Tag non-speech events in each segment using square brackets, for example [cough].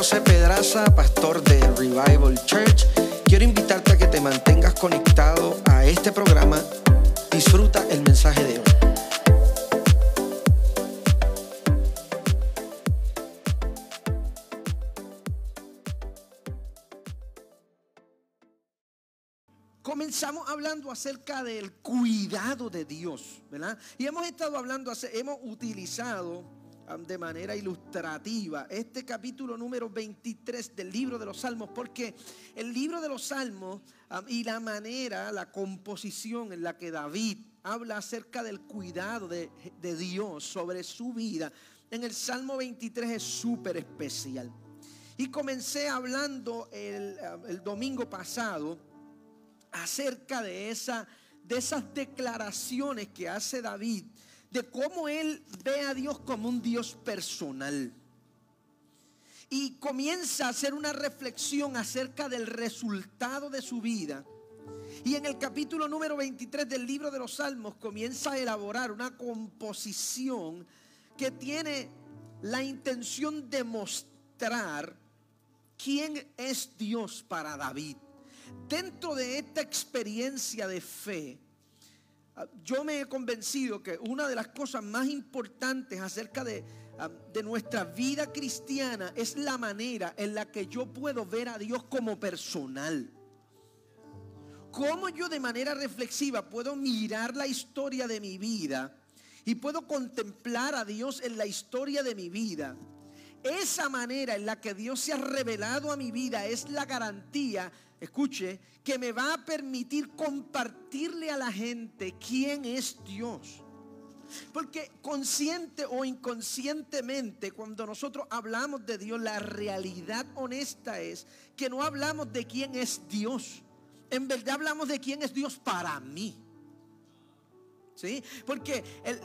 José Pedraza, pastor de Revival Church. Quiero invitarte a que te mantengas conectado a este programa. Disfruta el mensaje de hoy. Comenzamos hablando acerca del cuidado de Dios, ¿verdad? Y hemos estado hablando, hemos utilizado de manera ilustrativa este capítulo número 23 del libro de los Salmos, porque el libro de los Salmos y la manera, la composición en la que David habla acerca del cuidado de, Dios sobre su vida, en el Salmo 23 es súper especial. Y comencé hablando el, el, domingo pasado acerca de, esa, de esas declaraciones que hace David de cómo él ve a Dios como un Dios personal. Y comienza a hacer una reflexión acerca del resultado de su vida. Y en el capítulo número 23 del libro de los Salmos comienza a elaborar una composición que tiene la intención de mostrar quién es Dios para David. Dentro de esta experiencia de fe, yo me he convencido que una de las cosas más importantes acerca de, ah, de, nuestra vida cristiana es la manera en la que yo puedo ver a Dios como personal. Cómo yo de manera reflexiva puedo mirar la historia de mi vida y puedo contemplar a Dios en la historia de mi vida. Esa manera en la que Dios se ha revelado a mi vida es la garantía escuche, que me va a permitir compartirle a la gente quién es Dios. Porque consciente o inconscientemente, cuando nosotros hablamos de Dios, la realidad honesta es que no hablamos de quién es Dios. En verdad hablamos de quién es Dios para mí. ¿Sí? Porque el,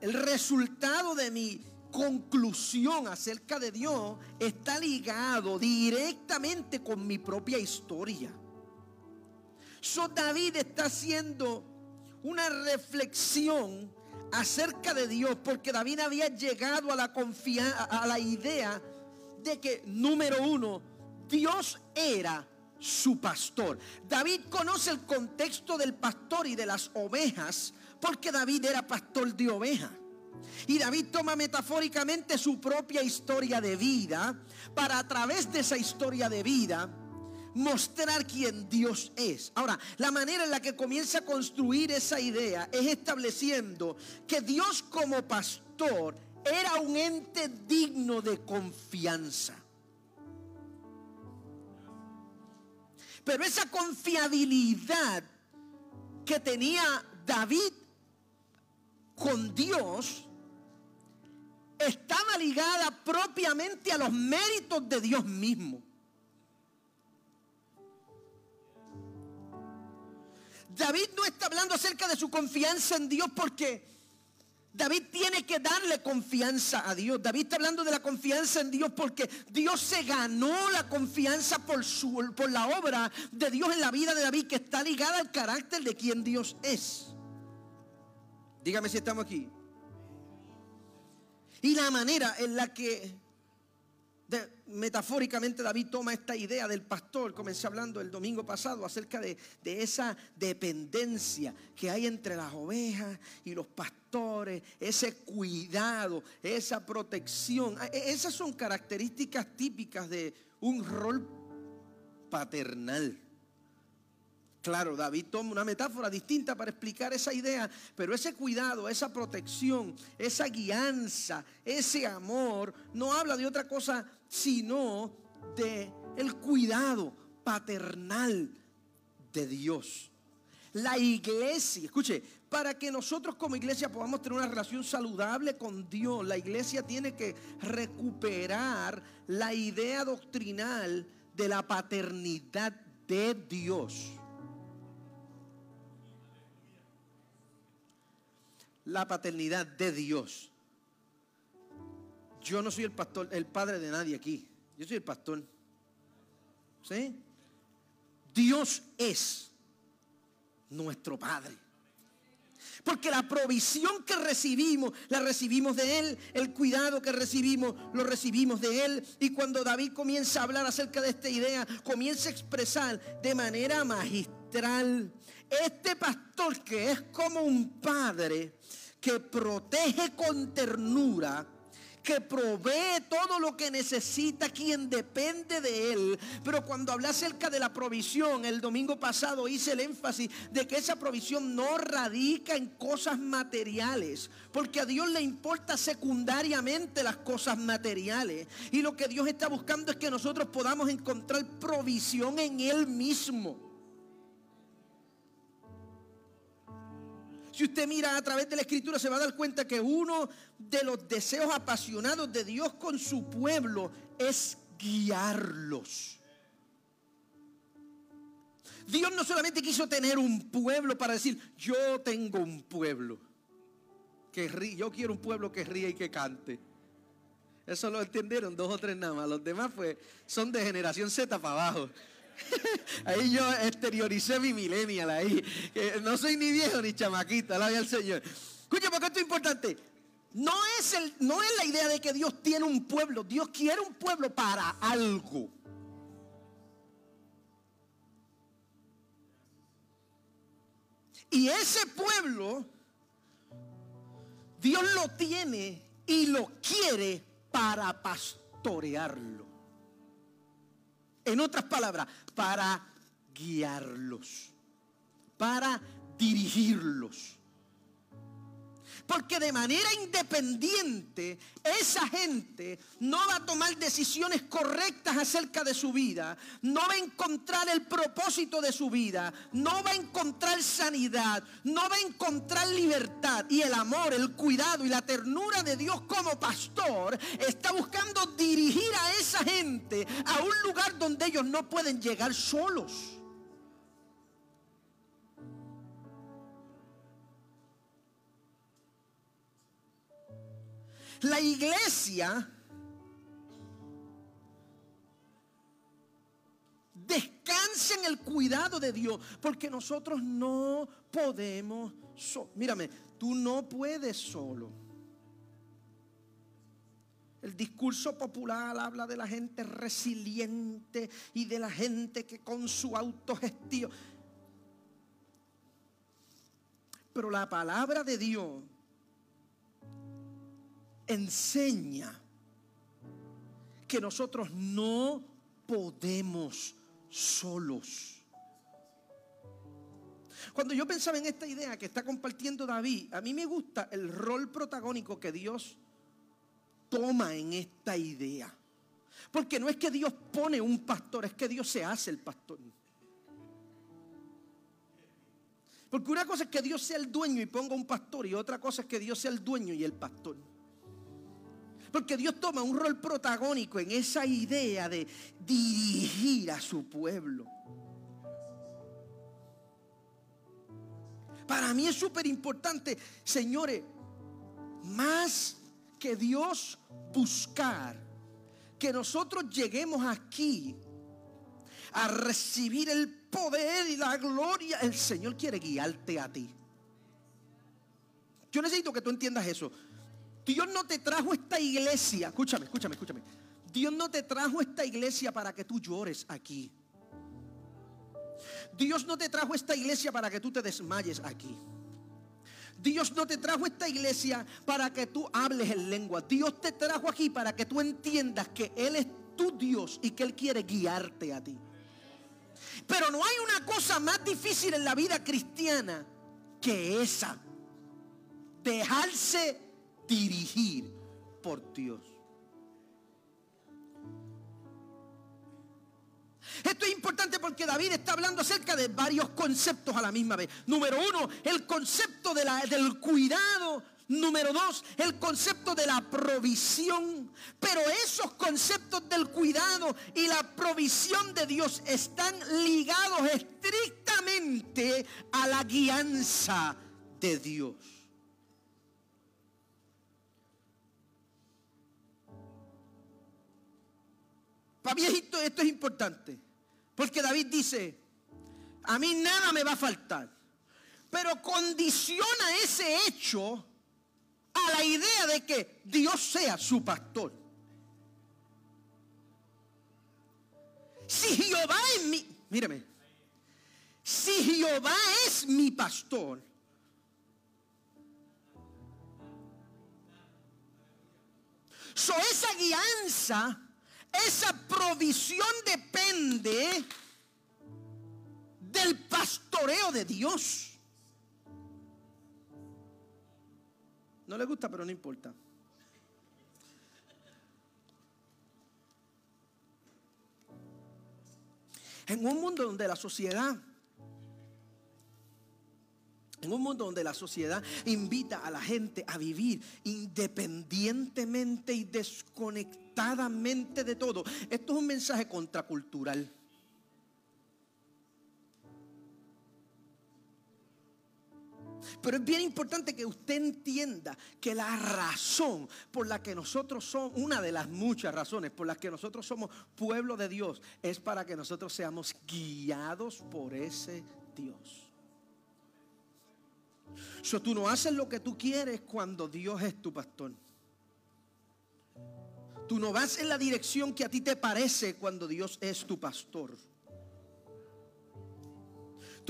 el resultado de mi conclusión acerca de Dios está ligado directamente con mi propia historia. So David está haciendo una reflexión acerca de Dios porque David había llegado a la a la idea de que número uno Dios era su pastor. David conoce el contexto del pastor y de las ovejas porque David era pastor de ovejas. Y David toma metafóricamente su propia historia de vida para a través de esa historia de vida mostrar quién Dios es. Ahora, la manera en la que comienza a construir esa idea es estableciendo que Dios como pastor era un ente digno de confianza. Pero esa confiabilidad que tenía David con Dios estaba ligada propiamente a los méritos de Dios mismo. David no está hablando acerca de su confianza en Dios porque David tiene que darle confianza a Dios. David está hablando de la confianza en Dios porque Dios se ganó la confianza por, su, por la obra de Dios en la vida de David que está ligada al carácter de quien Dios es. Dígame si estamos aquí. Y la manera en la que metafóricamente David toma esta idea del pastor, comencé hablando el domingo pasado acerca de, de, esa dependencia que hay entre las ovejas y los pastores, ese cuidado, esa protección. E, esas son características típicas de un rol paternal. Claro, David toma una metáfora distinta para explicar esa idea, pero ese cuidado, esa protección, esa guianza, ese amor, no habla de otra cosa sino de el cuidado paternal de Dios. La iglesia, escuche, para que nosotros como iglesia podamos tener una relación saludable con Dios, la iglesia tiene que recuperar la idea doctrinal de la paternidad de Dios. La paternidad de Dios. Yo no soy el pastor, el padre de nadie aquí. Yo soy el pastor. ¿Sí? Dios es nuestro Padre. Porque la provisión que recibimos, la recibimos de Él. El cuidado que recibimos, lo recibimos de Él. Y cuando David comienza a hablar acerca de esta idea, comienza a expresar de manera magistral. Este pastor que es como un padre que protege con ternura que provee todo lo que necesita quien depende de él. Pero cuando hablé acerca de la provisión, el domingo pasado hice el énfasis de que esa provisión no radica en cosas materiales, porque a Dios le importa secundariamente las cosas materiales. Y lo que Dios está buscando es que nosotros podamos encontrar provisión en Él mismo. Si usted mira a través de la escritura se va a dar cuenta que uno de los deseos apasionados de Dios con su pueblo es guiarlos. Dios no solamente quiso tener un pueblo para decir, yo tengo un pueblo. Que ríe, yo quiero un pueblo que ríe y que cante. Eso lo entendieron dos o tres nada más. Los demás pues son de generación Z para abajo. [laughs] ahí yo exterioricé mi millennial ahí. no soy ni viejo ni chamaquita, la al Señor. Escucha, porque esto es importante. No es, el, no es la idea de que Dios tiene un pueblo. Dios quiere un pueblo para algo. Y ese pueblo, Dios lo tiene y lo quiere para pastorearlo. En otras palabras, para guiarlos, para dirigirlos. Porque de manera independiente esa gente no va a tomar decisiones correctas acerca de su vida, no va a encontrar el propósito de su vida, no va a encontrar sanidad, no va a encontrar libertad y el amor, el cuidado y la ternura de Dios como pastor está buscando dirigir a esa gente a un lugar donde ellos no pueden llegar solos. La iglesia descansa en el cuidado de Dios, porque nosotros no podemos, mírame, tú no puedes solo. El discurso popular habla de la gente resiliente y de la gente que con su autogestión. Pero la palabra de Dios enseña que nosotros no podemos solos. Cuando yo pensaba en esta idea que está compartiendo David, a mí me gusta el rol protagónico que Dios toma en esta idea. Porque no es que Dios pone un pastor, es que Dios se hace el pastor. Porque una cosa es que Dios sea el dueño y ponga un pastor y otra cosa es que Dios sea el dueño y el pastor. Porque Dios toma un rol protagónico en esa idea de dirigir a su pueblo. Para mí es súper importante, señores, más que Dios buscar que nosotros lleguemos aquí a recibir el poder y la gloria. El Señor quiere guiarte a ti. Yo necesito que tú entiendas eso. Dios no te trajo esta iglesia, escúchame, escúchame, escúchame. Dios no te trajo esta iglesia para que tú llores aquí. Dios no te trajo esta iglesia para que tú te desmayes aquí. Dios no te trajo esta iglesia para que tú hables en lengua. Dios te trajo aquí para que tú entiendas que Él es tu Dios y que Él quiere guiarte a ti. Pero no hay una cosa más difícil en la vida cristiana que esa. Dejarse dirigir por Dios. Esto es importante porque David está hablando acerca de varios conceptos a la misma vez. Número uno, el concepto del cuidado. Número dos, el concepto de la provisión. Pero esos conceptos del cuidado y la provisión de Dios están ligados estrictamente a la guianza de Dios. Para esto, es importante. Porque David dice, a mí nada me va a faltar. pero condiciona ese hecho a la idea de que Dios sea su pastor. Si Jehová es mi, míreme, si Jehová es mi pastor, so esa guianza, esa provisión depende del pastoreo de Dios. No le gusta, pero no importa. En un mundo donde la sociedad, en un mundo donde la sociedad invita a la gente a vivir independientemente y desconectadamente de todo, esto es un mensaje contracultural. Pero es bien importante que usted entienda que la razón por la que nosotros somos, una de las muchas razones por las que nosotros somos pueblo de Dios, es para que nosotros seamos guiados por ese Dios. So, tú no haces lo que tú quieres cuando Dios es tu pastor. Tú no vas en la dirección que a ti te parece cuando Dios es tu pastor.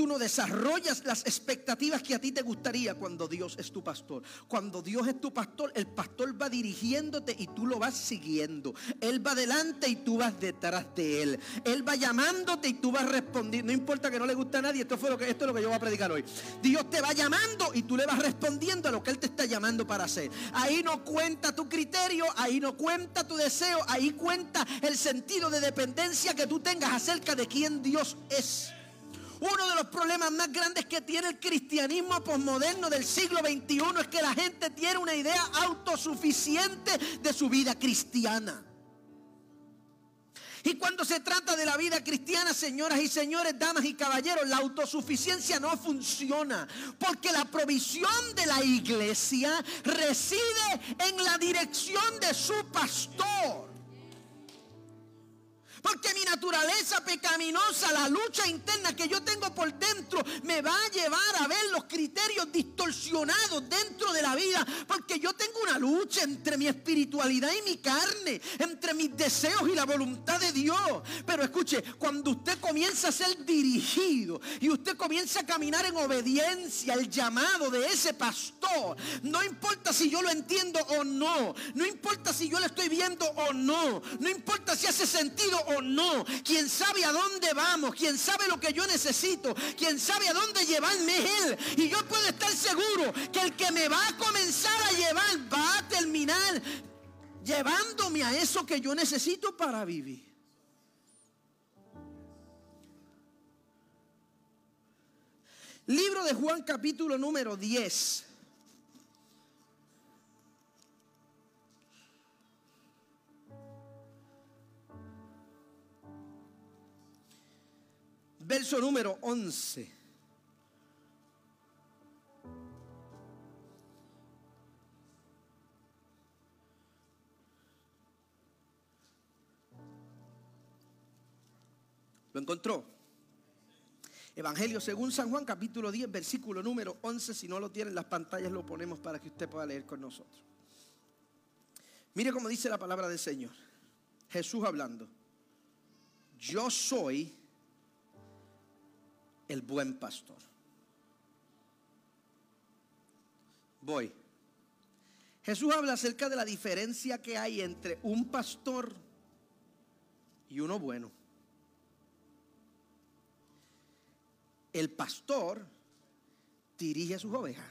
Tú no desarrollas las expectativas que a ti te gustaría cuando Dios es tu pastor. Cuando Dios es tu pastor, el pastor va dirigiéndote y tú lo vas siguiendo. Él va adelante y tú vas detrás de él. Él va llamándote y tú vas respondiendo. No importa que no le guste a nadie, esto, fue lo que, esto es lo que yo voy a predicar hoy. Dios te va llamando y tú le vas respondiendo a lo que Él te está llamando para hacer. Ahí no cuenta tu criterio, ahí no cuenta tu deseo, ahí cuenta el sentido de dependencia que tú tengas acerca de quién Dios es. Uno de los problemas más grandes que tiene el cristianismo posmoderno del siglo XXI es que la gente tiene una idea autosuficiente de su vida cristiana. Y cuando se trata de la vida cristiana, señoras y señores, damas y caballeros, la autosuficiencia no funciona. Porque la provisión de la iglesia reside en la dirección de su pastor. Porque mi naturaleza pecaminosa, la lucha interna que yo tengo por dentro, me va a llevar a ver los criterios distorsionados dentro de la vida. Porque yo tengo una lucha entre mi espiritualidad y mi carne, entre mis deseos y la voluntad de Dios. Pero escuche, cuando usted comienza a ser dirigido y usted comienza a caminar en obediencia al llamado de ese pastor, no importa si yo lo entiendo o no, no importa si yo lo estoy viendo o no, no importa si hace sentido o no. Quien sabe a dónde vamos, quien sabe lo que yo necesito, quien sabe a dónde llevarme Él. Y yo puedo estar seguro que el que me va a comenzar a llevar va a terminar llevándome a eso que yo necesito para vivir. Libro de Juan capítulo número 10. Verso número 11. ¿Lo encontró? Evangelio según San Juan, capítulo 10, versículo número 11. Si no lo tienen las pantallas, lo ponemos para que usted pueda leer con nosotros. Mire cómo dice la palabra del Señor. Jesús hablando. Yo soy el buen pastor. Voy. Jesús habla acerca de la diferencia que hay entre un pastor y uno bueno. El pastor dirige a sus ovejas.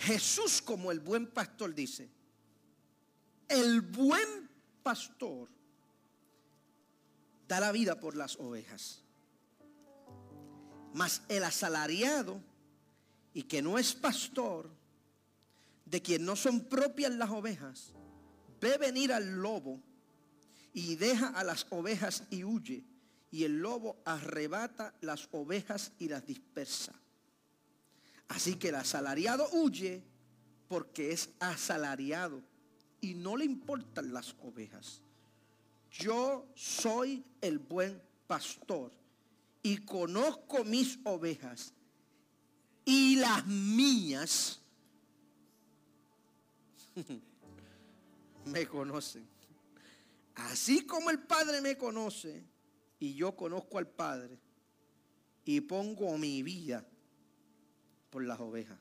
Jesús como el buen pastor dice, el buen pastor da la vida por las ovejas. Mas el asalariado y que no es pastor, de quien no son propias las ovejas, ve venir al lobo y deja a las ovejas y huye. Y el lobo arrebata las ovejas y las dispersa. Así que el asalariado huye porque es asalariado y no le importan las ovejas. Yo soy el buen pastor y conozco mis ovejas y las mías [laughs] me conocen. Así como el Padre me conoce y yo conozco al Padre y pongo mi vida por las ovejas.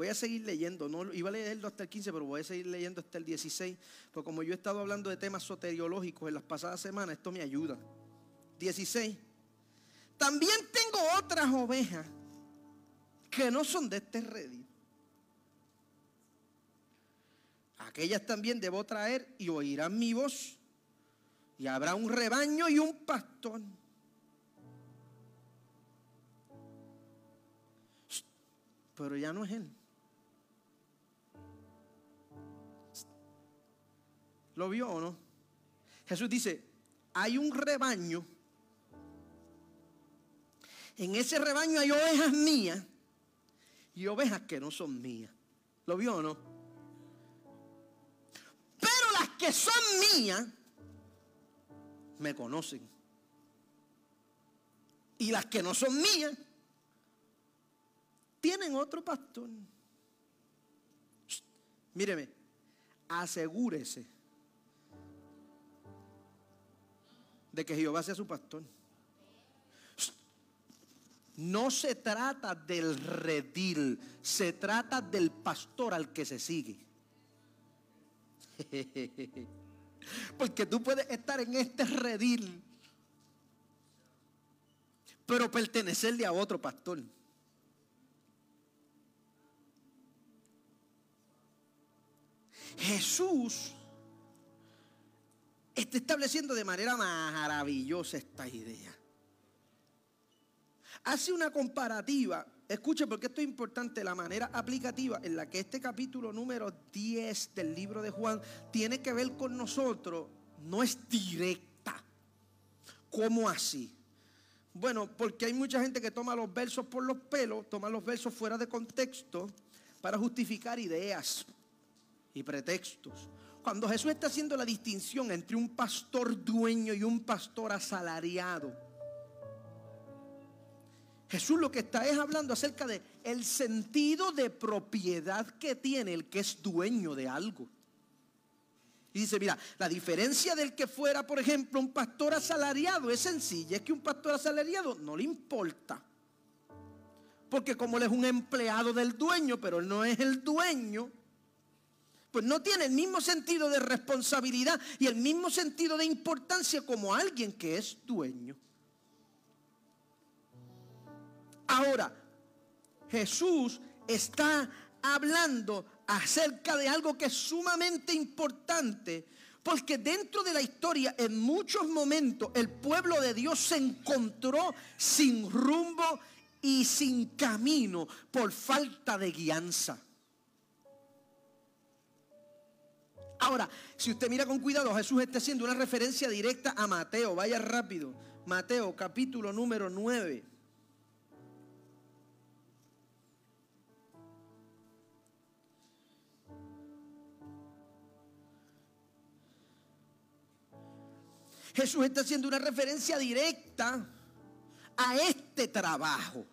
Voy a seguir leyendo, no iba a leerlo hasta el 15, pero voy a seguir leyendo hasta el 16, porque como yo he estado hablando de temas soteriológicos en las pasadas semanas, esto me ayuda. 16. También tengo otras ovejas que no son de este redil. Aquellas también debo traer y oirán mi voz. Y habrá un rebaño y un pastor. Pero ya no es él. ¿Lo vio o no? Jesús dice, hay un rebaño. En ese rebaño hay ovejas mías y ovejas que no son mías. ¿Lo vio o no? Pero las que son mías me conocen. Y las que no son mías tienen otro pastor. Míreme, asegúrese de que Jehová sea su pastor. No se trata del redil, se trata del pastor al que se sigue. [laughs] Porque tú puedes estar en este redil, pero pertenecerle a otro pastor. Jesús está estableciendo de manera maravillosa esta idea. Hace una comparativa, escuche porque esto es importante, la manera aplicativa en la que este capítulo número 10 del libro de Juan tiene que ver con nosotros, no es directa. ¿Cómo así? Bueno, porque hay mucha gente que toma los versos por los pelos, toma los versos fuera de contexto para justificar ideas y pretextos. Cuando Jesús está haciendo la distinción entre un pastor dueño y un pastor asalariado, Jesús lo que está es hablando acerca de el sentido de propiedad que tiene el que es dueño de algo. Y dice, mira, la diferencia del que fuera, por ejemplo, un pastor asalariado es sencilla, es que un pastor asalariado no le importa. Porque como él es un empleado del dueño, pero él no es el dueño, pues no tiene el mismo sentido de responsabilidad y el mismo sentido de importancia como alguien que es dueño. Ahora, Jesús está hablando acerca de algo que es sumamente importante, porque dentro de la historia, en muchos momentos, el pueblo de Dios se encontró sin rumbo y sin camino por falta de guianza. Ahora, si usted mira con cuidado, Jesús está haciendo una referencia directa a Mateo. Vaya rápido. Mateo capítulo número 9. Jesús está haciendo una referencia directa a este trabajo.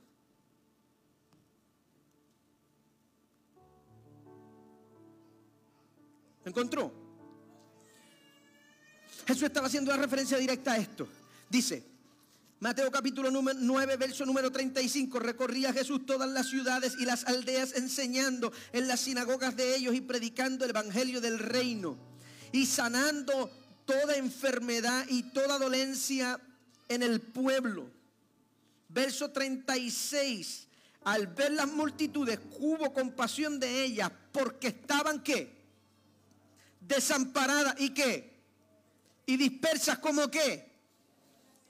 Encontró? Jesús estaba haciendo una referencia directa a esto. Dice, Mateo capítulo 9, verso número 35, recorría Jesús todas las ciudades y las aldeas enseñando en las sinagogas de ellos y predicando el evangelio del reino y sanando toda enfermedad y toda dolencia en el pueblo. Verso 36, al ver las multitudes, hubo compasión de ellas porque estaban qué? Desamparadas y qué? Y dispersas como qué?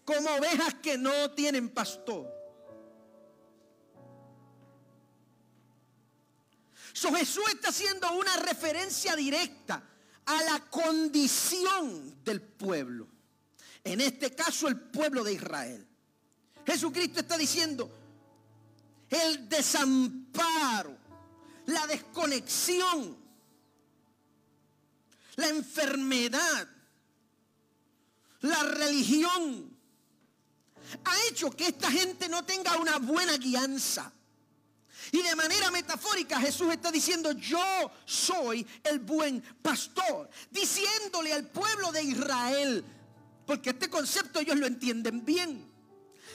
Como ovejas que no tienen pastor. Jesús está haciendo una referencia directa a la condición del pueblo. En este caso el pueblo de Israel. Jesucristo está diciendo el desamparo, la desconexión la enfermedad, la religión, ha hecho que esta gente no tenga una buena guianza. Y de manera metafórica Jesús está diciendo, yo soy el buen pastor, diciéndole al pueblo de Israel, porque este concepto ellos lo entienden bien,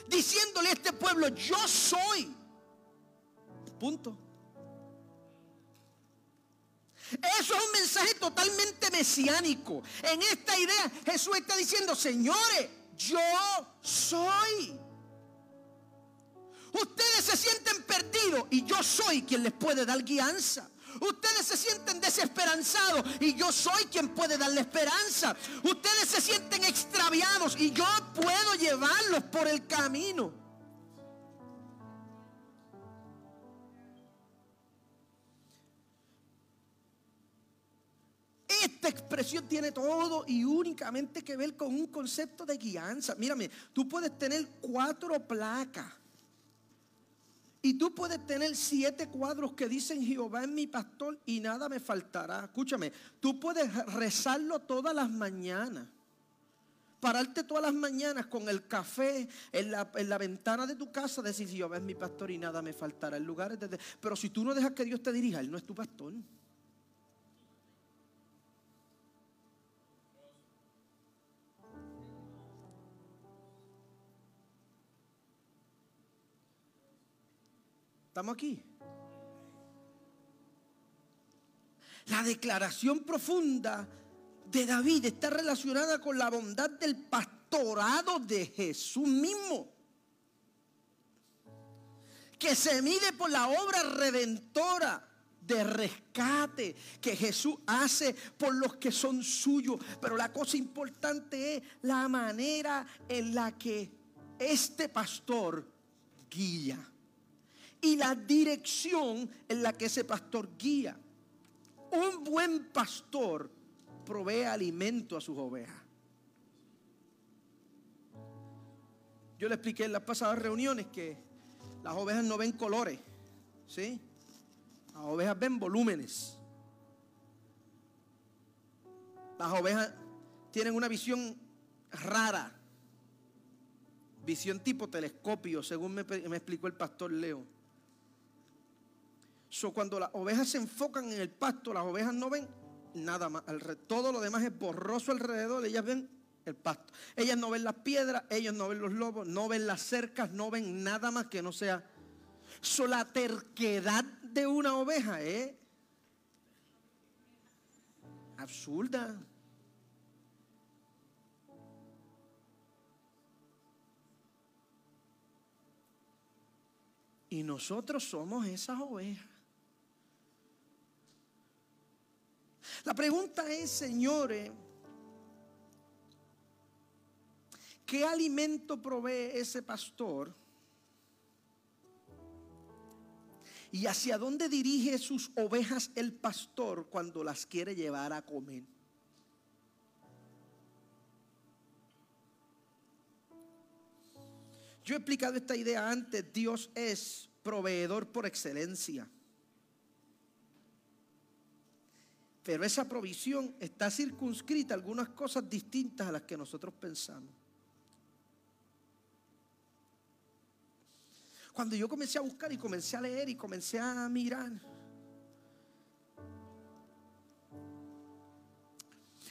diciéndole a este pueblo, yo soy. Punto. Eso es un mensaje totalmente mesiánico. En esta idea Jesús está diciendo, señores, yo soy. Ustedes se sienten perdidos y yo soy quien les puede dar guianza. Ustedes se sienten desesperanzados y yo soy quien puede darle esperanza. Ustedes se sienten extraviados y yo puedo llevarlos por el camino. Expresión tiene todo y únicamente que ver con un concepto de guianza. Mírame, tú puedes tener cuatro placas y tú puedes tener siete cuadros que dicen Jehová es mi pastor y nada me faltará. Escúchame, tú puedes rezarlo todas las mañanas. Pararte todas las mañanas con el café en la, ventana de tu casa, decir Jehová es mi pastor y nada me faltará. Lugares de, pero si tú no dejas que Dios te dirija, Él no es tu pastor. ¿Estamos aquí? La declaración profunda de David está relacionada con la bondad del pastorado de Jesús mismo, que se mide por la obra redentora de rescate que Jesús hace por los que son suyos. Pero la cosa importante es la manera en la que este pastor guía y la dirección en la que ese pastor guía. Un buen pastor provee alimento a sus ovejas. Yo le expliqué en las pasadas reuniones que las ovejas no ven colores, ¿sí? Las ovejas ven volúmenes. Las ovejas tienen una visión rara, visión tipo telescopio, según me, me explicó el pastor Leo cuando las ovejas se enfocan en el pasto, las ovejas no ven nada más. Todo lo demás es borroso alrededor. Ellas ven el pasto. Ellas no ven las piedras, ellos no ven los lobos, no ven las cercas, no ven nada más que no sea. So, la terquedad de una oveja es absurda. Y nosotros somos esas ovejas. La pregunta es, señores, ¿qué alimento provee ese pastor? ¿Y hacia dónde dirige sus ovejas el pastor cuando las quiere llevar a comer? Yo he explicado esta idea antes, Dios es proveedor por excelencia. Pero esa provisión está circunscrita a algunas cosas distintas a las que nosotros pensamos. Cuando yo comencé a buscar y comencé a leer y comencé a mirar,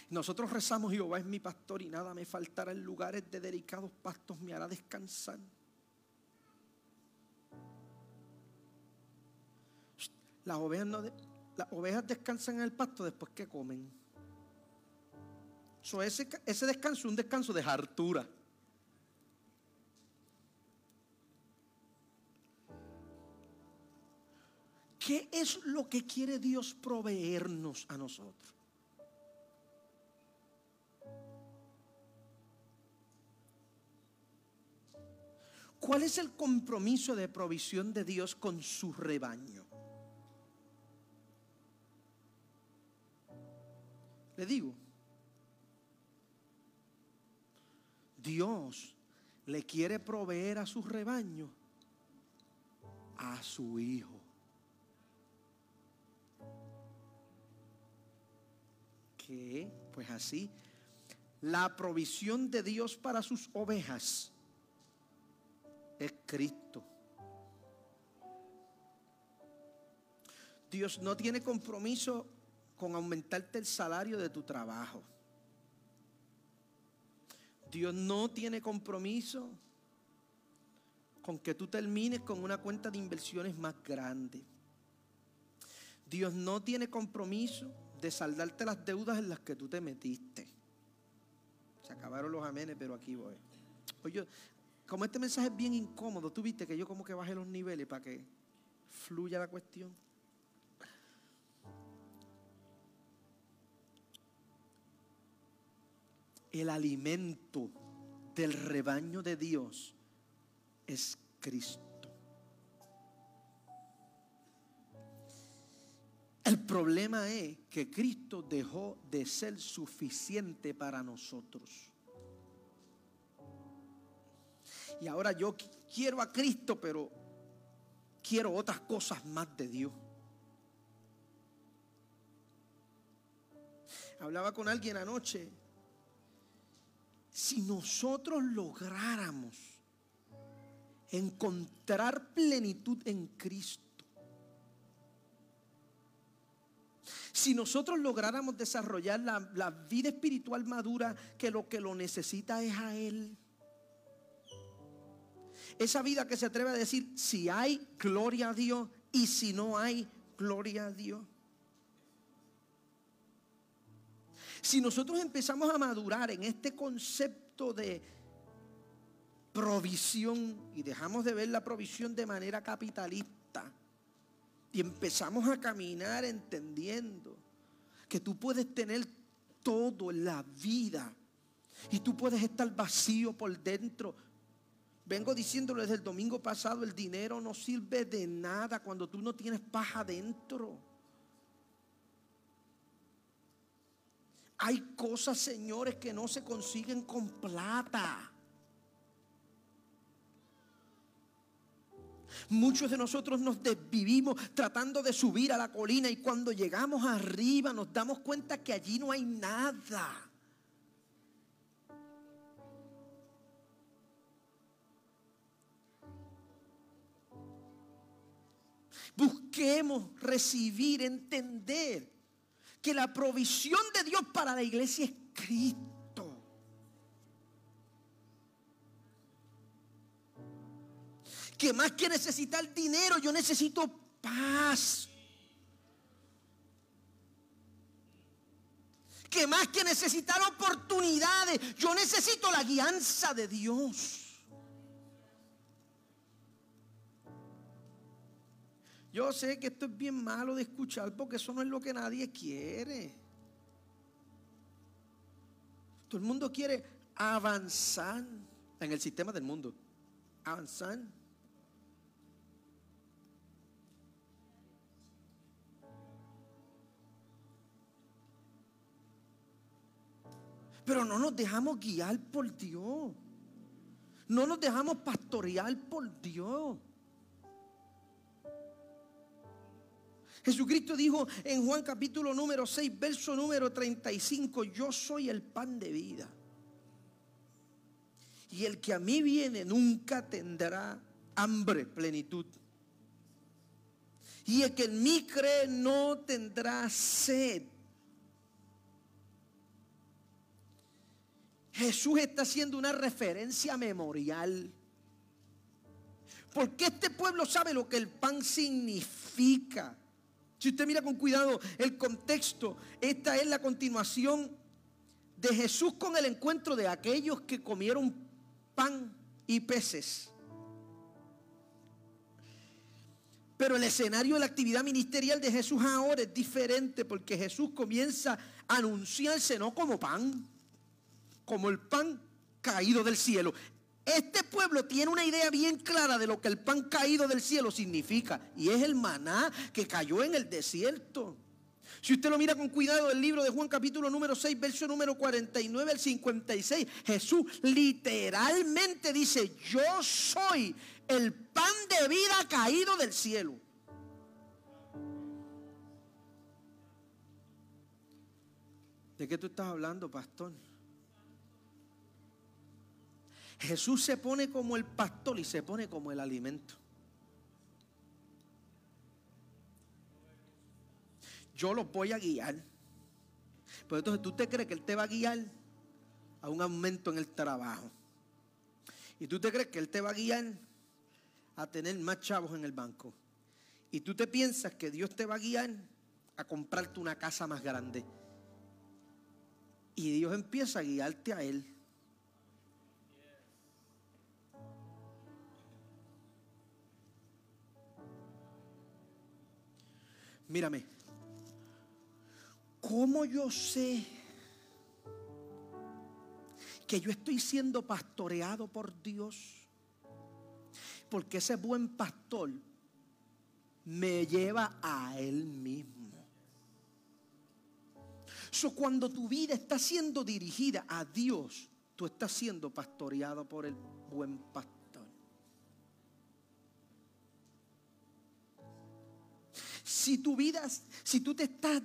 nosotros rezamos, Jehová es mi pastor y nada me faltará en lugares de delicados pastos, me hará descansar. Las ovejas no, las ovejas descansan en el pasto después que comen. ese, ese descanso es un descanso de hartura. ¿Qué es lo que quiere Dios proveernos a nosotros? ¿Cuál es el compromiso de provisión de Dios con su rebaño? Le digo, Dios le quiere proveer a su rebaño a su hijo. ¿Qué? Pues así, la provisión de Dios para sus ovejas es Cristo. Dios no tiene compromiso con aumentarte el salario de tu trabajo. Dios no tiene compromiso con que tú termines con una cuenta de inversiones más grande. Dios no tiene compromiso de saldarte las deudas en las que tú te metiste. Se acabaron los amenes, pero aquí voy. Oye, como este mensaje es bien incómodo, tú viste que yo como que bajé los niveles para que fluya la cuestión. El alimento del rebaño de Dios es Cristo. El problema es que Cristo dejó de ser suficiente para nosotros. Y ahora yo quiero a Cristo, pero quiero otras cosas más de Dios. Hablaba con alguien anoche. Si nosotros lográramos encontrar plenitud en Cristo, si nosotros lográramos desarrollar la, vida espiritual madura que lo que lo necesita es a Él, esa vida que se atreve a decir si hay gloria a Dios y si no hay gloria a Dios. Si nosotros empezamos a madurar en este concepto de provisión y dejamos de ver la provisión de manera capitalista y empezamos a caminar entendiendo que tú puedes tener todo en la vida y tú puedes estar vacío por dentro. Vengo diciéndolo desde el domingo pasado, el dinero no sirve de nada cuando tú no tienes paja dentro. Hay cosas, señores, que no se consiguen con plata. Muchos de nosotros nos desvivimos tratando de subir a la colina y cuando llegamos arriba nos damos cuenta que allí no hay nada. Busquemos recibir, entender que la provisión de Dios para la iglesia es Cristo. Que más que necesitar dinero, yo necesito paz. Que más que necesitar oportunidades, yo necesito la guianza de Dios. Yo sé que esto es bien malo de escuchar porque eso no es lo que nadie quiere. Todo el mundo quiere avanzar en el sistema del mundo. Avanzar. Pero no nos dejamos guiar por Dios. No nos dejamos pastorear por Dios. Jesucristo dijo en Juan capítulo número 6, verso número 35, yo soy el pan de vida. Y el que a mí viene nunca tendrá hambre, plenitud. Y el que en mí cree no tendrá sed. Jesús está haciendo una referencia memorial. Porque este pueblo sabe lo que el pan significa. Si usted mira con cuidado el contexto, esta es la continuación de Jesús con el encuentro de aquellos que comieron pan y peces. Pero el escenario de la actividad ministerial de Jesús ahora es diferente porque Jesús comienza a anunciarse no como pan, como el pan caído del cielo. Este pueblo tiene una idea bien clara de lo que el pan caído del cielo significa. Y es el maná que cayó en el desierto. Si usted lo mira con cuidado el libro de Juan capítulo número 6, verso número 49 al 56, Jesús literalmente dice, yo soy el pan de vida caído del cielo. ¿De qué tú estás hablando, pastor? Jesús se pone como el pastor y se pone como el alimento. Yo los voy a guiar. Pero entonces tú te crees que Él te va a guiar a un aumento en el trabajo. Y tú te crees que Él te va a guiar a tener más chavos en el banco. Y tú te piensas que Dios te va a guiar a comprarte una casa más grande. Y Dios empieza a guiarte a Él. Mírame, ¿cómo yo sé que yo estoy siendo pastoreado por Dios? Porque ese buen pastor me lleva a Él mismo. So, cuando tu vida está siendo dirigida a Dios, tú estás siendo pastoreado por el buen pastor. Si tu vida, si tú te estás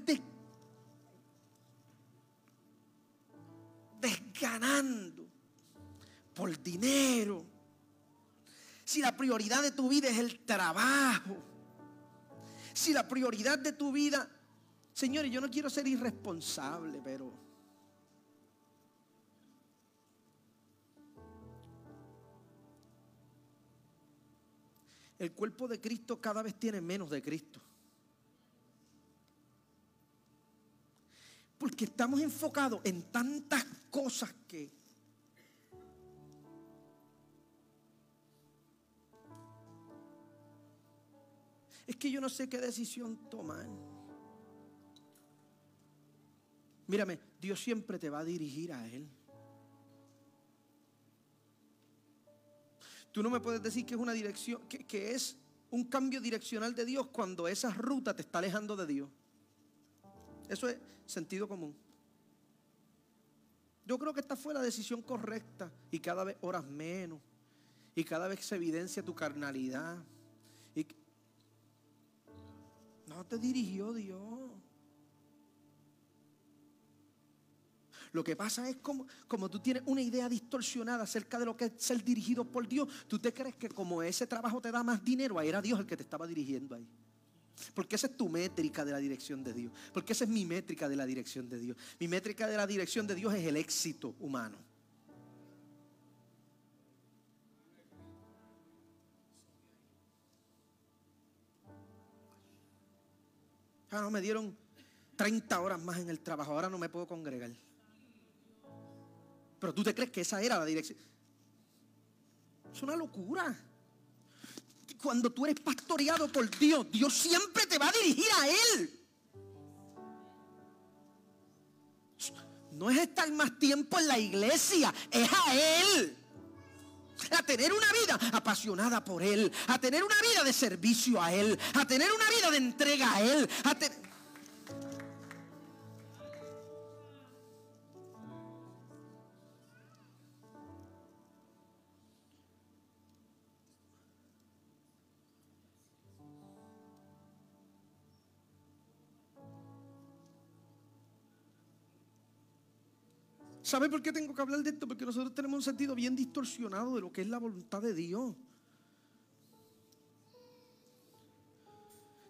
desganando por dinero, si la prioridad de tu vida es el trabajo, si la prioridad de tu vida, señores, yo no quiero ser irresponsable, pero el cuerpo de Cristo cada vez tiene menos de Cristo. Porque estamos enfocados en tantas cosas que es que yo no sé qué decisión tomar. Mírame, Dios siempre te va a dirigir a Él. Tú no me puedes decir que es una dirección, que, que es un cambio direccional de Dios cuando esa ruta te está alejando de Dios. Eso es sentido común. Yo creo que esta fue la decisión correcta y cada vez oras menos y cada vez se evidencia tu carnalidad. Y no te dirigió Dios. Lo que pasa es como, como tú tienes una idea distorsionada acerca de lo que es ser dirigido por Dios, tú te crees que como ese trabajo te da más dinero, ahí era Dios el que te estaba dirigiendo ahí. Porque esa es tu métrica de la dirección de Dios. Porque esa es mi métrica de la dirección de Dios. Mi métrica de la dirección de Dios es el éxito humano. Ahora no me dieron 30 horas más en el trabajo, ahora no me puedo congregar. Pero tú te crees que esa era la dirección. Es una locura cuando tú eres pastoreado por Dios, Dios siempre te va a dirigir a Él. No es estar más tiempo en la iglesia, es a Él. A tener una vida apasionada por Él, a tener una vida de servicio a Él, a tener una vida de entrega a Él. ¿Sabe por qué tengo que hablar de esto? Porque nosotros tenemos un sentido bien distorsionado de lo que es la voluntad de Dios.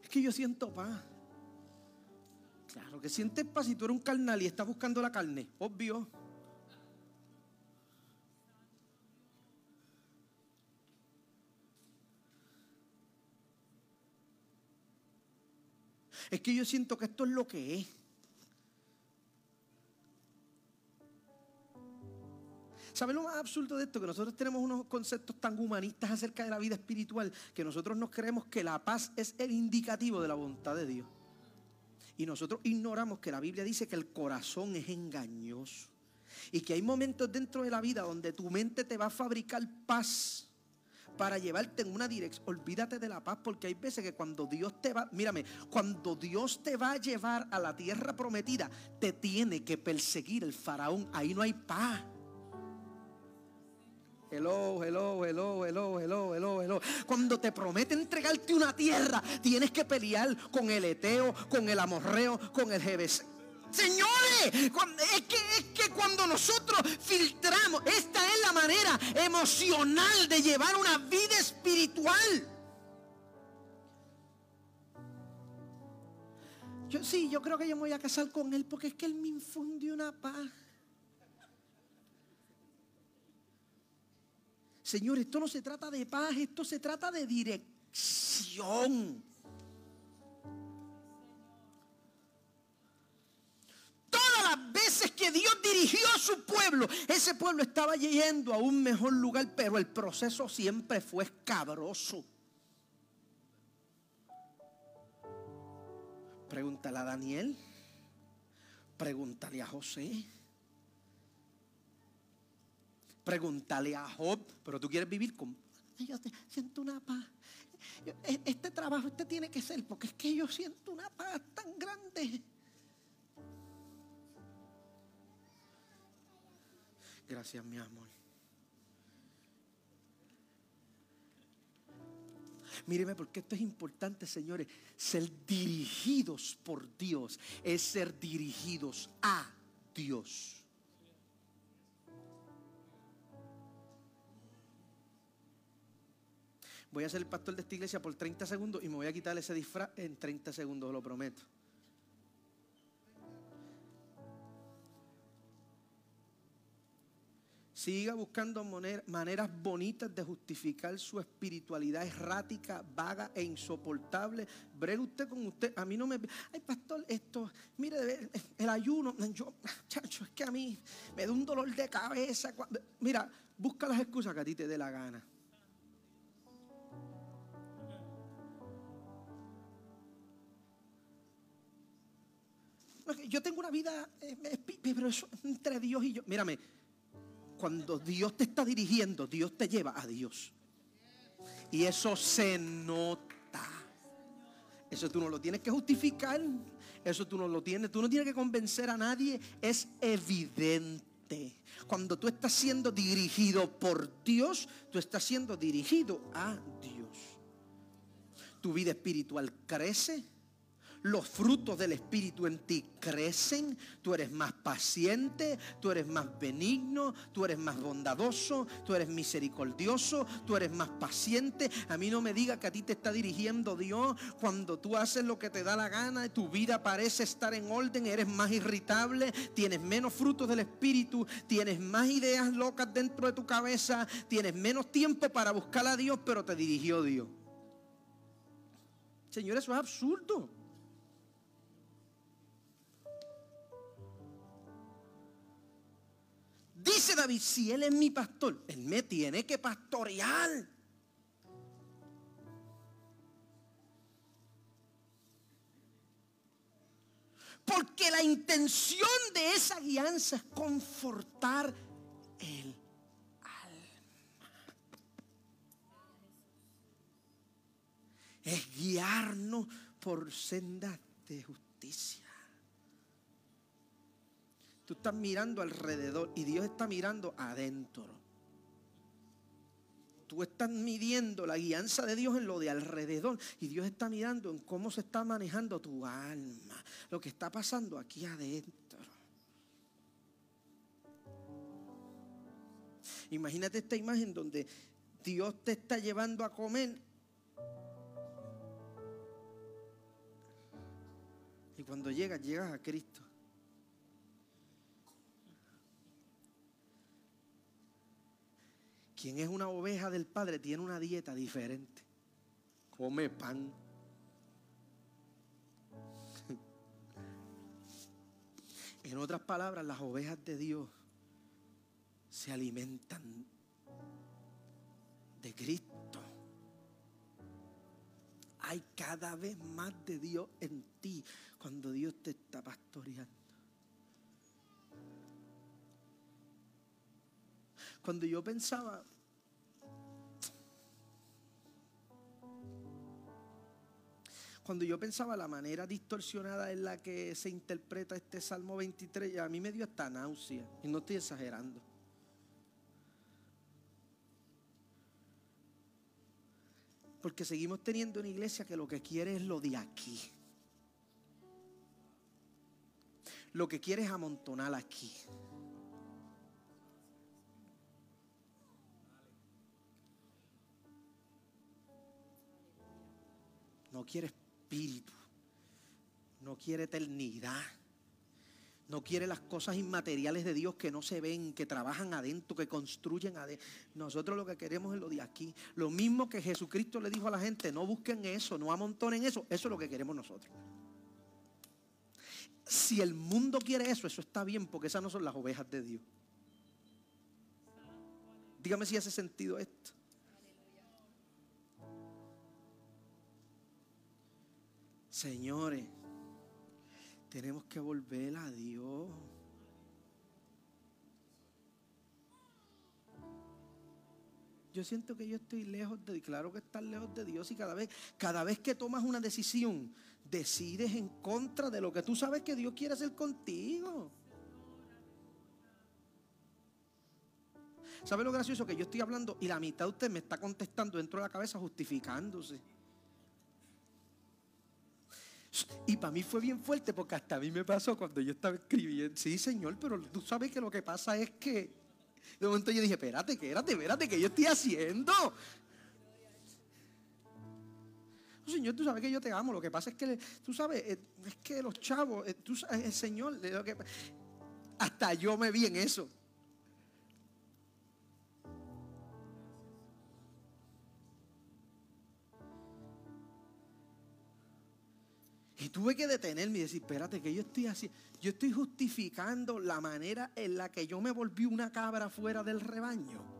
Es que yo siento paz. Claro que sientes paz si tú eres un carnal y estás buscando la carne, obvio. Es que yo siento que esto es lo que es. ¿Saben lo más absurdo de esto? Que nosotros tenemos unos conceptos tan humanistas acerca de la vida espiritual que nosotros nos creemos que la paz es el indicativo de la voluntad de Dios. Y nosotros ignoramos que la Biblia dice que el corazón es engañoso. Y que hay momentos dentro de la vida donde tu mente te va a fabricar paz para llevarte en una dirección. Olvídate de la paz porque hay veces que cuando Dios te va, mírame, cuando Dios te va a llevar a la tierra prometida, te tiene que perseguir el faraón. Ahí no hay paz. Hello, hello, hello, hello, hello, hello, hello. Cuando te promete entregarte una tierra, tienes que pelear con el Eteo, con el Amorreo, con el GBC. Señores, es que, es que cuando nosotros filtramos, esta es la manera emocional de llevar una vida espiritual. Yo sí, yo creo que yo me voy a casar con él porque es que él me infunde una paz. Señor, esto no se trata de paz, esto se trata de dirección. Todas las veces que Dios dirigió a su pueblo, ese pueblo estaba yendo a un mejor lugar, pero el proceso siempre fue escabroso. Pregúntale a Daniel, pregúntale a José. Pregúntale a Job, pero tú quieres vivir con... Yo siento una paz. E, este trabajo, este tiene que ser, porque es que yo siento una paz tan grande. Gracias, mi amor. Míreme, porque esto es importante, señores. Ser dirigidos por Dios es ser dirigidos a Dios. Voy a ser el pastor de esta iglesia por 30 segundos y me voy a quitar ese disfraz en 30 segundos, lo prometo. Siga buscando maneras bonitas de justificar su espiritualidad errática, vaga e insoportable. Brega usted con usted. A mí no me. Ay, pastor, esto. Mire, el ayuno. Yo, chacho, es que a mí me da un dolor de cabeza. Mira, busca las excusas que a ti te dé la gana. Yo tengo una vida, eh, pero eso entre Dios y yo. Mírame, cuando Dios te está dirigiendo, Dios te lleva a Dios. Y eso se nota. Eso tú no lo tienes que justificar. Eso tú no lo tienes. Tú no tienes que convencer a nadie. Es evidente. Cuando tú estás siendo dirigido por Dios, tú estás siendo dirigido a Dios. Tu vida espiritual crece los frutos del Espíritu en ti crecen, tú eres más paciente, tú eres más benigno, tú eres más bondadoso, tú eres misericordioso, tú eres más paciente. A mí no me diga que a ti te está dirigiendo Dios cuando tú haces lo que te da la gana, tu vida parece estar en orden, eres más irritable, tienes menos frutos del Espíritu, tienes más ideas locas dentro de tu cabeza, tienes menos tiempo para buscar a Dios, pero te dirigió Dios. Señor, eso es absurdo. Dice David, si Él es mi pastor, Él me tiene que pastorear. Porque la intención de esa guianza es confortar el alma. Es guiarnos por sendas de justicia. Tú estás mirando alrededor y Dios está mirando adentro. Tú estás midiendo la guianza de Dios en lo de alrededor y Dios está mirando en cómo se está manejando tu alma, lo que está pasando aquí adentro. Imagínate esta imagen donde Dios te está llevando a comer y cuando llegas, llegas a Cristo. Quien es una oveja del Padre tiene una dieta diferente. Come pan. [laughs] En otras palabras, las ovejas de Dios se alimentan de Cristo. Hay cada vez más de Dios en ti cuando Dios te está pastoreando. Cuando yo pensaba, cuando yo pensaba la manera distorsionada en la que se interpreta este Salmo 23, a mí me dio hasta náusea, y no estoy exagerando. Porque seguimos teniendo una iglesia que lo que quiere es lo de aquí. Lo que quiere es amontonar aquí. No quieres no quiere eternidad. No quiere las cosas inmateriales de Dios que no se ven, que trabajan adentro, que construyen adentro. Nosotros lo que queremos es lo de aquí. Lo mismo que Jesucristo le dijo a la gente, no busquen eso, no amontonen eso. Eso es lo que queremos nosotros. Si el mundo quiere eso, eso está bien, porque esas no son las ovejas de Dios. Dígame si hace sentido esto. Señores, tenemos que volver a Dios. Yo siento que yo estoy lejos de claro que estás lejos de Dios y cada vez, cada vez que tomas una decisión, decides en contra de lo que tú sabes que Dios quiere hacer contigo. ¿Sabe lo gracioso? Que yo estoy hablando y la mitad de usted me está contestando dentro de la cabeza justificándose. Y para mí fue bien fuerte porque hasta a mí me pasó cuando yo estaba escribiendo. Sí, Señor, pero tú sabes que lo que pasa es que. De momento yo dije, espérate, espérate, espérate, que yo estoy haciendo. Señor, tú sabes que yo te amo. Lo que pasa es que, tú sabes, eh, es que los chavos, eh, tú, el Señor, hasta yo me vi en eso. Y tuve que detenerme y decir, espérate, que yo estoy haciendo? Yo estoy justificando la manera en la que yo me volví una cabra fuera del rebaño.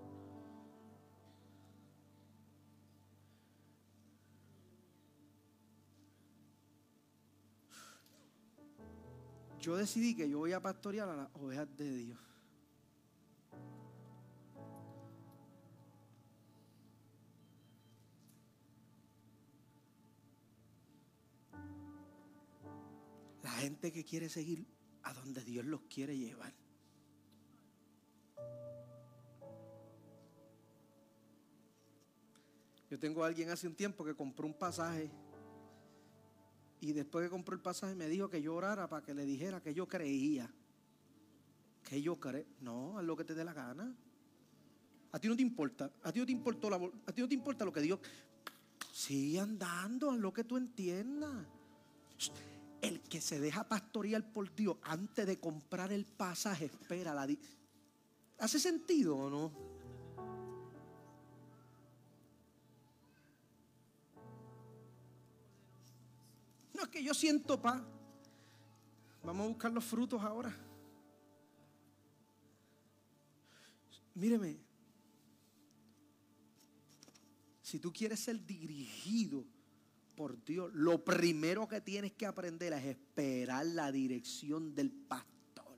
Yo decidí que yo voy a pastorear a las ovejas de Dios. Gente que quiere seguir a donde Dios los quiere llevar. Yo tengo a alguien hace un tiempo que compró un pasaje y después que compró el pasaje me dijo que yo orara para que le dijera que yo creía. Que yo creo. No, haz lo que te dé la gana. A ti no te importa. A ti no te importó la, a ti no te importa lo que Dios. Sigue andando, haz lo que tú entiendas. El que se deja pastorear por Dios antes de comprar el pasaje, espera la... ¿Hace sentido o no? No es que yo siento paz. Vamos a buscar los frutos ahora. Míreme, si tú quieres ser dirigido por Dios, lo primero que tienes que aprender es esperar la dirección del pastor.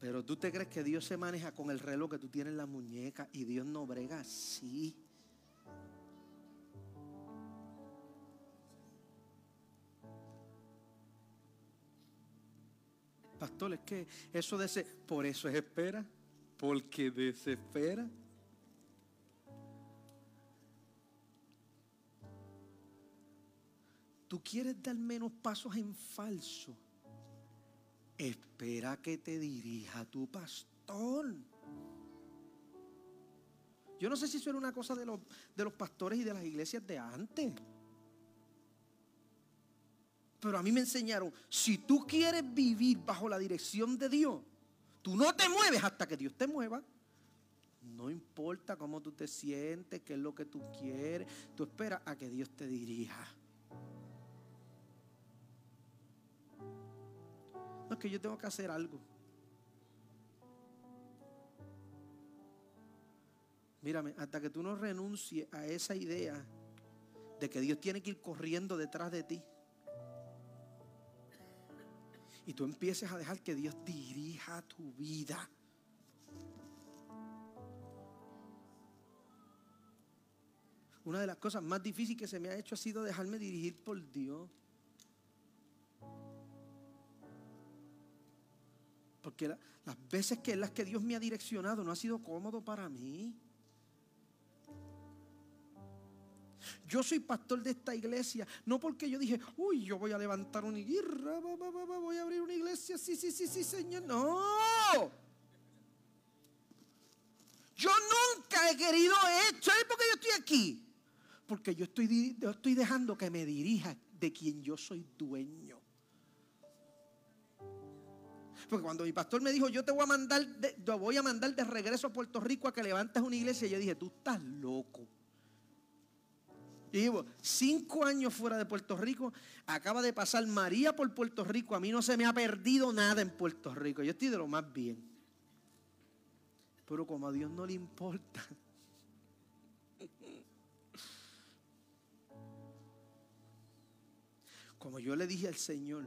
Pero tú te crees que Dios se maneja con el reloj que tú tienes en la muñeca y Dios no brega así. Pastor, es que eso de ese, por eso es espera, porque desespera. Tú quieres dar menos pasos en falso, espera que te dirija tu pastor. Yo no sé si eso era una cosa de los, de los pastores y de las iglesias de antes. Pero a mí me enseñaron, si tú quieres vivir bajo la dirección de Dios, tú no te mueves hasta que Dios te mueva. No importa cómo tú te sientes, qué es lo que tú quieres, tú esperas a que Dios te dirija. Es que yo tengo que hacer algo. Mírame, hasta que tú no renuncies a esa idea de que Dios tiene que ir corriendo detrás de ti. Y tú empieces a dejar que Dios dirija tu vida. Una de las cosas más difíciles que se me ha hecho ha sido dejarme dirigir por Dios. Porque las veces que las que Dios me ha direccionado no ha sido cómodo para mí. Yo soy pastor de esta iglesia, no porque yo dije, uy, yo voy a levantar una iglesia, voy a abrir una iglesia, sí, sí, sí, sí, Señor. No. Yo nunca requerido es. ¿Sabes por qué yo estoy aquí? Porque yo estoy, yo estoy dejando que me dirija de quien yo soy dueño. Porque cuando mi pastor me dijo, yo te voy a mandar, de, voy a mandar de regreso a Puerto Rico a que levantes una iglesia, yo dije, tú estás loco. Y llevo cinco años fuera de Puerto Rico. Acaba de pasar María por Puerto Rico. A mí no se me ha perdido nada en Puerto Rico. Yo estoy de lo más bien. Pero como a Dios no le importa. Como yo le dije al Señor,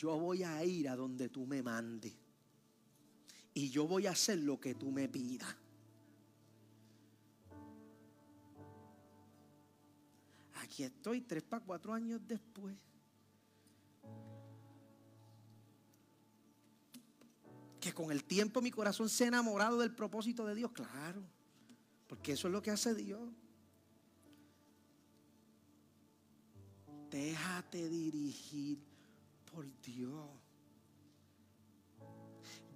yo voy a ir a donde tú me mandes. Y yo voy a hacer lo que tú me pidas. Aquí estoy tres para cuatro años después. Que con el tiempo mi corazón se ha enamorado del propósito de Dios, claro. Porque eso es lo que hace Dios. Déjate dirigir por Dios.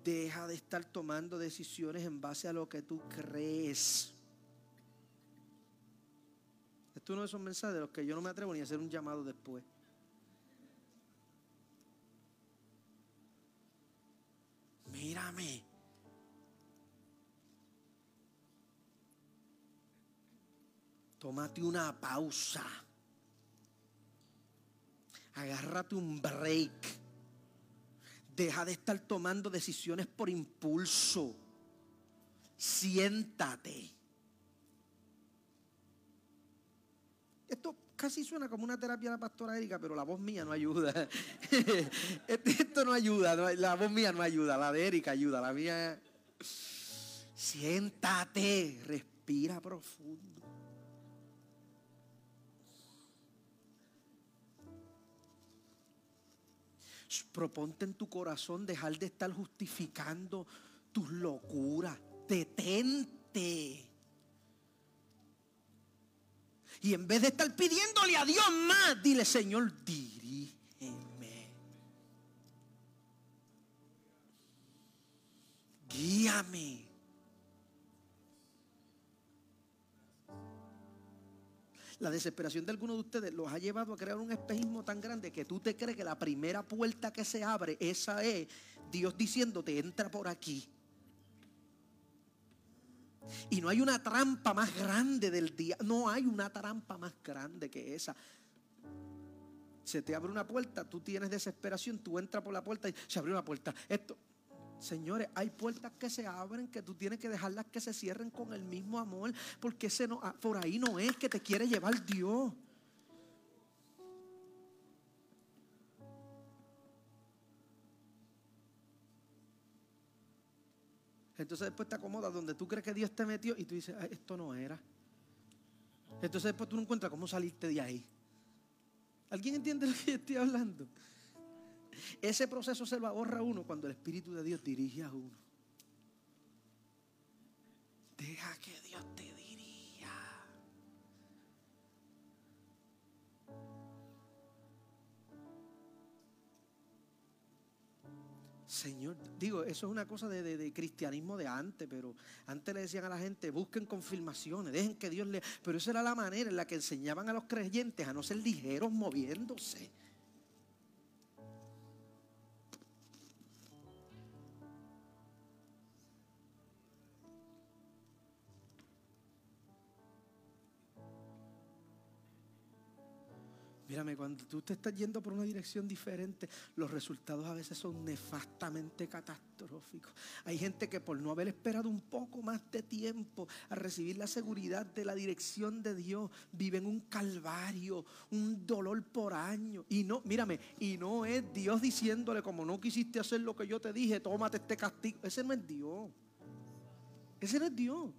Deja de estar tomando decisiones en base a lo que tú crees. Esto es uno de esos mensajes de los que yo no me atrevo ni a hacer un llamado después. Mírame. Tómate una pausa. Agárrate un break. Deja de estar tomando decisiones por impulso. Siéntate. Esto casi suena como una terapia de la pastora Erika, pero la voz mía no ayuda. [laughs] Esto no ayuda, la voz mía no ayuda, la de Erika ayuda, la mía... Siéntate, respira profundo. Proponte en tu corazón dejar de estar justificando tus locuras. Detente. Y en vez de estar pidiéndole a Dios más, dile, Señor, dirígeme. Guíame. La desesperación de algunos de ustedes los ha llevado a crear un espejismo tan grande que tú te crees que la primera puerta que se abre, esa es Dios diciéndote, entra por aquí. Y no hay una trampa más grande del día. No hay una trampa más grande que esa. Se te abre una puerta, tú tienes desesperación, tú entras por la puerta y se abre una puerta. Esto, Señores, hay puertas que se abren que tú tienes que dejarlas que se cierren con el mismo amor, porque ah, por ahí no es que te quiere llevar Dios. Entonces después te acomodas donde tú crees que Dios te metió y tú dices, esto no era. Entonces después tú no encuentras cómo salirte de ahí. ¿Alguien entiende lo que yo estoy hablando? Ese proceso se lo ahorra uno cuando el Espíritu de Dios dirige a uno. Deja que Dios te dirija. Señor, digo, eso es una cosa de, cristianismo de antes, pero antes le decían a la gente, busquen confirmaciones, dejen que Dios le... Pero esa era la manera en la que enseñaban a los creyentes a no ser ligeros moviéndose. Mírame, cuando tú te estás yendo por una dirección diferente, los resultados a veces son nefastamente catastróficos. Hay gente que por no haber esperado un poco más de tiempo a recibir la seguridad de la dirección de Dios, viven un calvario, un dolor por año. Y no, mírame, y no es Dios diciéndole, como no quisiste hacer lo que yo te dije, tómate este castigo. Ese no es Dios. Ese no es Dios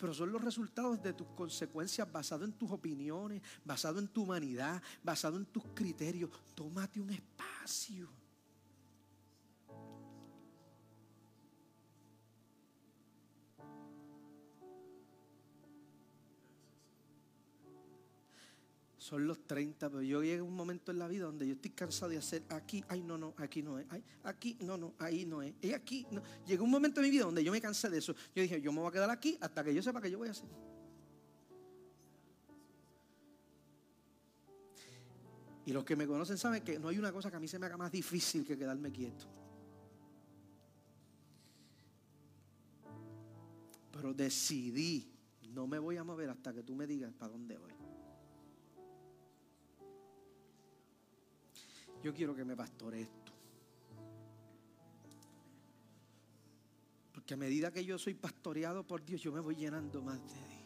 pero son los resultados de tus consecuencias basados en tus opiniones, basado en tu humanidad, basado en tus criterios. Tómate un espacio. Son los 30, pero yo llegué a un momento en la vida donde yo estoy cansado de hacer aquí, ay, no, no, aquí no es, ay, aquí, no, no, ahí no es, y aquí, no. Llegó un momento en mi vida donde yo me cansé de eso. Yo dije, yo me voy a quedar aquí hasta que yo sepa que yo voy a hacer. Y los que me conocen saben que no hay una cosa que a mí se me haga más difícil que quedarme quieto. Pero decidí, no me voy a mover hasta que tú me digas para dónde voy. Yo quiero que me pastore esto. Porque a medida que yo soy pastoreado por Dios, yo me voy llenando más de Dios.